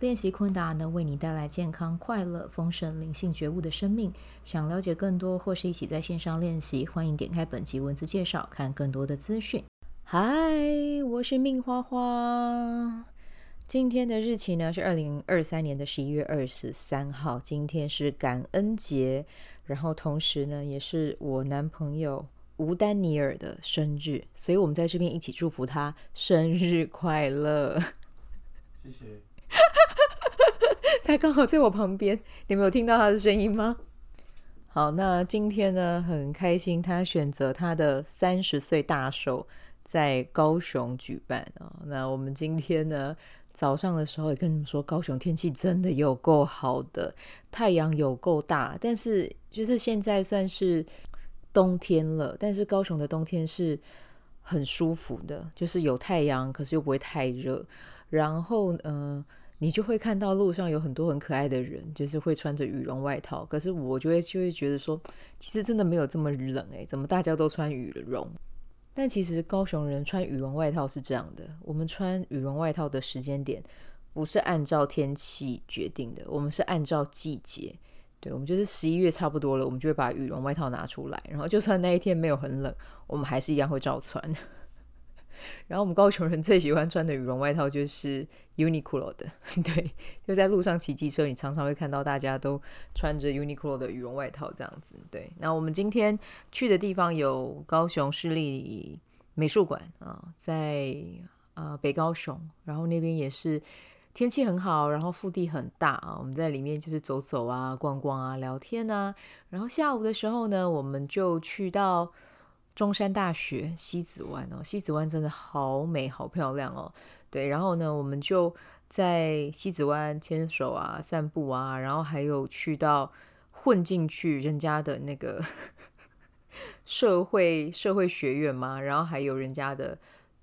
练习昆达能为你带来健康、快乐、丰盛、灵性觉悟的生命。想了解更多，或是一起在线上练习，欢迎点开本集文字介绍，看更多的资讯。嗨，我是命花花。今天的日期呢是二零二三年的十一月二十三号，今天是感恩节，然后同时呢也是我男朋友吴丹尼尔的生日，所以我们在这边一起祝福他生日快乐。谢谢。他刚好在我旁边，你们有听到他的声音吗？好，那今天呢，很开心，他选择他的三十岁大寿在高雄举办啊。那我们今天呢，早上的时候也跟你们说，高雄天气真的有够好的，太阳有够大，但是就是现在算是冬天了，但是高雄的冬天是很舒服的，就是有太阳，可是又不会太热。然后，嗯、你就会看到路上有很多很可爱的人，就是会穿着羽绒外套。可是我就会就会觉得说，其实真的没有这么冷诶，怎么大家都穿羽绒？但其实高雄人穿羽绒外套是这样的：我们穿羽绒外套的时间点不是按照天气决定的，我们是按照季节。对，我们就是十一月差不多了，我们就会把羽绒外套拿出来，然后就算那一天没有很冷，我们还是一样会照穿。然后我们高雄人最喜欢穿的羽绒外套就是 Uniqlo 的，对，就在路上骑机车，你常常会看到大家都穿着 Uniqlo 的羽绒外套这样子。对，那我们今天去的地方有高雄市立美术馆啊，在啊北高雄，然后那边也是天气很好，然后腹地很大啊，我们在里面就是走走啊、逛逛啊、聊天啊，然后下午的时候呢，我们就去到。中山大学西子湾哦，西子湾真的好美，好漂亮哦。对，然后呢，我们就在西子湾牵手啊、散步啊，然后还有去到混进去人家的那个 社会社会学院嘛，然后还有人家的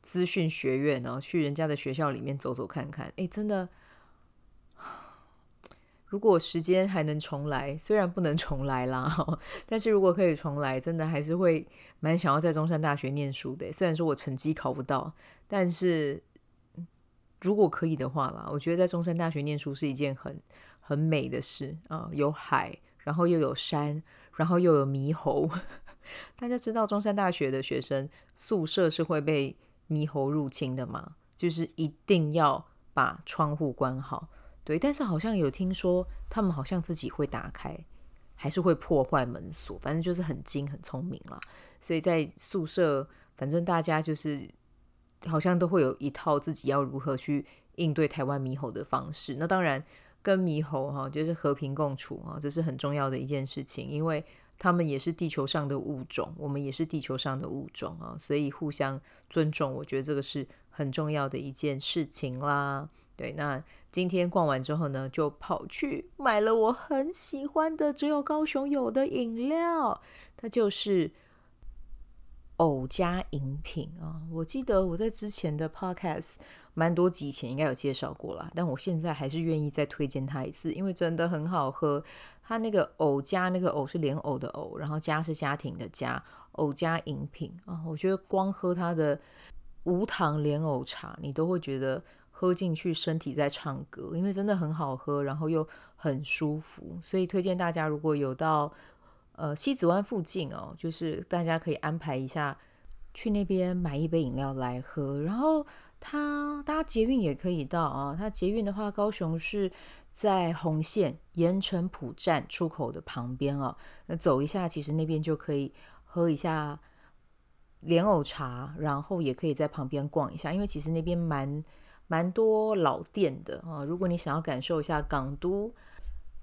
资讯学院，然后去人家的学校里面走走看看。哎，真的。如果时间还能重来，虽然不能重来啦，但是如果可以重来，真的还是会蛮想要在中山大学念书的。虽然说我成绩考不到，但是如果可以的话啦，我觉得在中山大学念书是一件很很美的事啊，有海，然后又有山，然后又有猕猴。大家知道中山大学的学生宿舍是会被猕猴入侵的吗？就是一定要把窗户关好。对，但是好像有听说，他们好像自己会打开，还是会破坏门锁，反正就是很精很聪明啦。所以在宿舍，反正大家就是好像都会有一套自己要如何去应对台湾猕猴的方式。那当然，跟猕猴哈就是和平共处啊，这是很重要的一件事情，因为他们也是地球上的物种，我们也是地球上的物种啊，所以互相尊重，我觉得这个是很重要的一件事情啦。对，那今天逛完之后呢，就跑去买了我很喜欢的，只有高雄有的饮料，它就是藕加饮品啊。我记得我在之前的 podcast 蛮多集前应该有介绍过了，但我现在还是愿意再推荐它一次，因为真的很好喝。它那个藕加那个藕是莲藕的藕，然后加是家庭的家，藕加饮品啊，我觉得光喝它的无糖莲藕茶，你都会觉得。喝进去，身体在唱歌，因为真的很好喝，然后又很舒服，所以推荐大家如果有到呃西子湾附近哦，就是大家可以安排一下去那边买一杯饮料来喝。然后它搭捷运也可以到啊，它捷运的话，高雄是在红线盐埕埔站出口的旁边哦。那走一下，其实那边就可以喝一下莲藕茶，然后也可以在旁边逛一下，因为其实那边蛮。蛮多老店的啊，如果你想要感受一下港都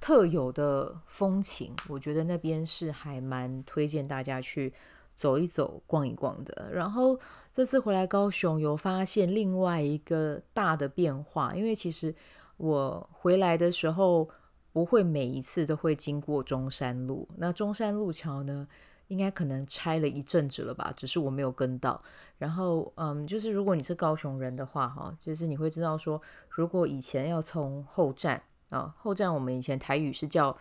特有的风情，我觉得那边是还蛮推荐大家去走一走、逛一逛的。然后这次回来高雄，有发现另外一个大的变化，因为其实我回来的时候不会每一次都会经过中山路，那中山路桥呢，应该可能拆了一阵子了吧，只是我没有跟到。然后，嗯，就是如果你是高雄人的话，哈，就是你会知道说，如果以前要从后站啊，后站我们以前台语是叫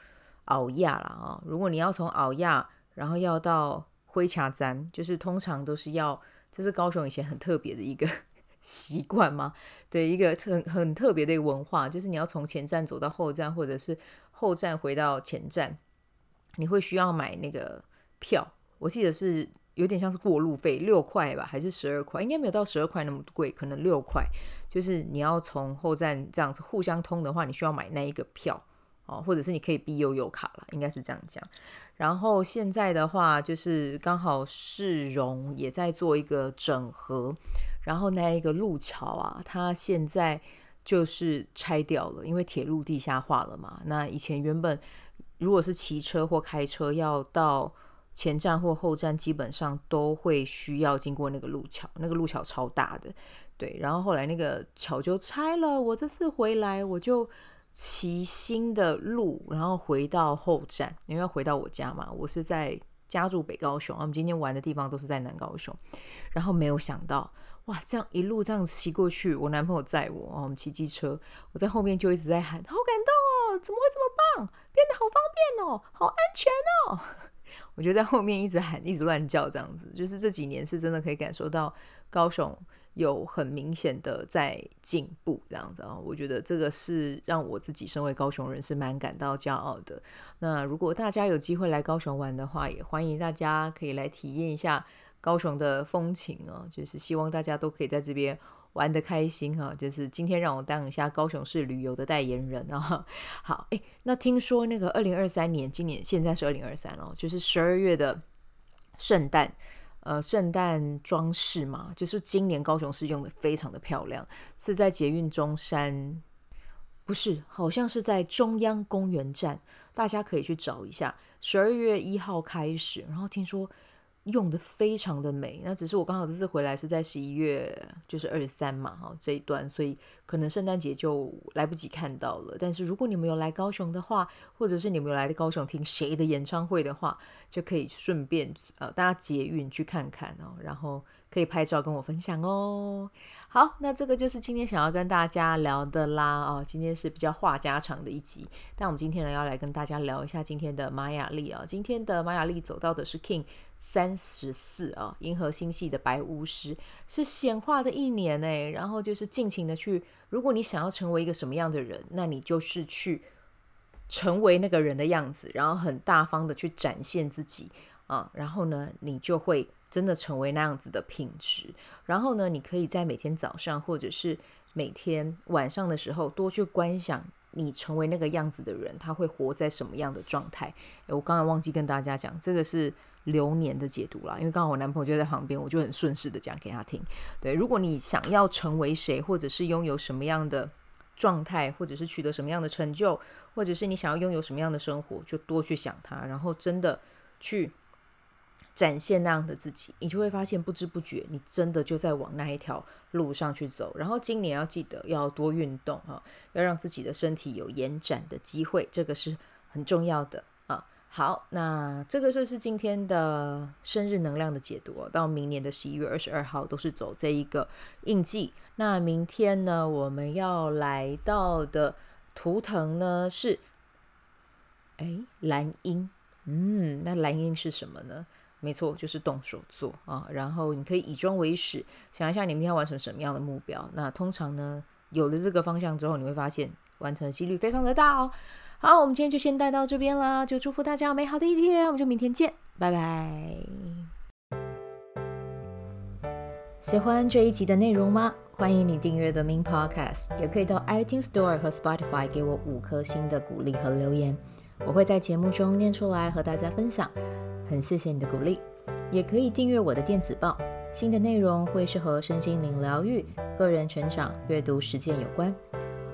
聱亚啦啊，如果你要从聱亚，然后要到火车站，就是通常都是要，这是高雄以前很特别的一个 习惯吗？对，一个很很特别的一个文化，就是你要从前站走到后站，或者是后站回到前站，你会需要买那个。票，我记得是有点像是过路费，六块吧，还是十二块？应该没有到十二块那么贵，可能六块。就是你要从后站这样子互相通的话，你需要买那一个票哦，或者是你可以 B 悠游卡了，应该是这样讲。然后现在的话，就是刚好市容也在做一个整合，然后那一个路桥啊，它现在就是拆掉了，因为铁路地下化了嘛。那以前原本如果是骑车或开车要到。前站或后站基本上都会需要经过那个路桥，那个路桥超大的，对。然后后来那个桥就拆了，我这次回来我就骑新的路，然后回到后站，因为要回到我家嘛。我是在家住北高雄，我们今天玩的地方都是在南高雄。然后没有想到，哇，这样一路这样骑过去，我男朋友载我，我们骑机车，我在后面就一直在喊，好感动哦，怎么会这么棒，变得好方便哦，好安全哦。我觉得在后面一直喊，一直乱叫，这样子，就是这几年是真的可以感受到高雄有很明显的在进步，这样子啊。我觉得这个是让我自己身为高雄人是蛮感到骄傲的。那如果大家有机会来高雄玩的话，也欢迎大家可以来体验一下高雄的风情啊。就是希望大家都可以在这边。玩得开心哈，就是今天让我当一下高雄市旅游的代言人啊。好，诶，那听说那个二零二三年，今年现在是二零二三哦，就是十二月的圣诞，呃，圣诞装饰嘛，就是今年高雄市用的非常的漂亮，是在捷运中山，不是，好像是在中央公园站，大家可以去找一下。十二月一号开始，然后听说。用的非常的美，那只是我刚好这次回来是在十一月，就是二十三嘛，哈，这一段，所以可能圣诞节就来不及看到了。但是如果你们有来高雄的话，或者是你们有来高雄听谁的演唱会的话，就可以顺便呃搭捷运去看看哦，然后可以拍照跟我分享哦。好，那这个就是今天想要跟大家聊的啦，哦，今天是比较话家常的一集，但我们今天呢要来跟大家聊一下今天的玛雅历啊，今天的玛雅历走到的是 King。三十四啊，银河星系的白巫师是显化的一年哎，然后就是尽情的去，如果你想要成为一个什么样的人，那你就是去成为那个人的样子，然后很大方的去展现自己啊，然后呢，你就会真的成为那样子的品质，然后呢，你可以在每天早上或者是每天晚上的时候多去观想你成为那个样子的人，他会活在什么样的状态？我刚才忘记跟大家讲，这个是。流年的解读啦，因为刚好我男朋友就在旁边，我就很顺势的讲给他听。对，如果你想要成为谁，或者是拥有什么样的状态，或者是取得什么样的成就，或者是你想要拥有什么样的生活，就多去想它，然后真的去展现那样的自己，你就会发现不知不觉你真的就在往那一条路上去走。然后今年要记得要多运动哈，要让自己的身体有延展的机会，这个是很重要的。好，那这个就是今天的生日能量的解读哦。到明年的十一月二十二号都是走这一个印记。那明天呢，我们要来到的图腾呢是，哎，蓝鹰。嗯，那蓝鹰是什么呢？没错，就是动手做啊。然后你可以以终为始，想一下你明天要完成什么样的目标。那通常呢，有了这个方向之后，你会发现完成几率非常的大哦。好，我们今天就先带到这边啦，就祝福大家有美好的一天，我们就明天见，拜拜。喜欢这一集的内容吗？欢迎你订阅 The Min Podcast，也可以到 iTunes Store 和 Spotify 给我五颗星的鼓励和留言，我会在节目中念出来和大家分享。很谢谢你的鼓励，也可以订阅我的电子报，新的内容会是和身心灵疗愈、个人成长、阅读实践有关。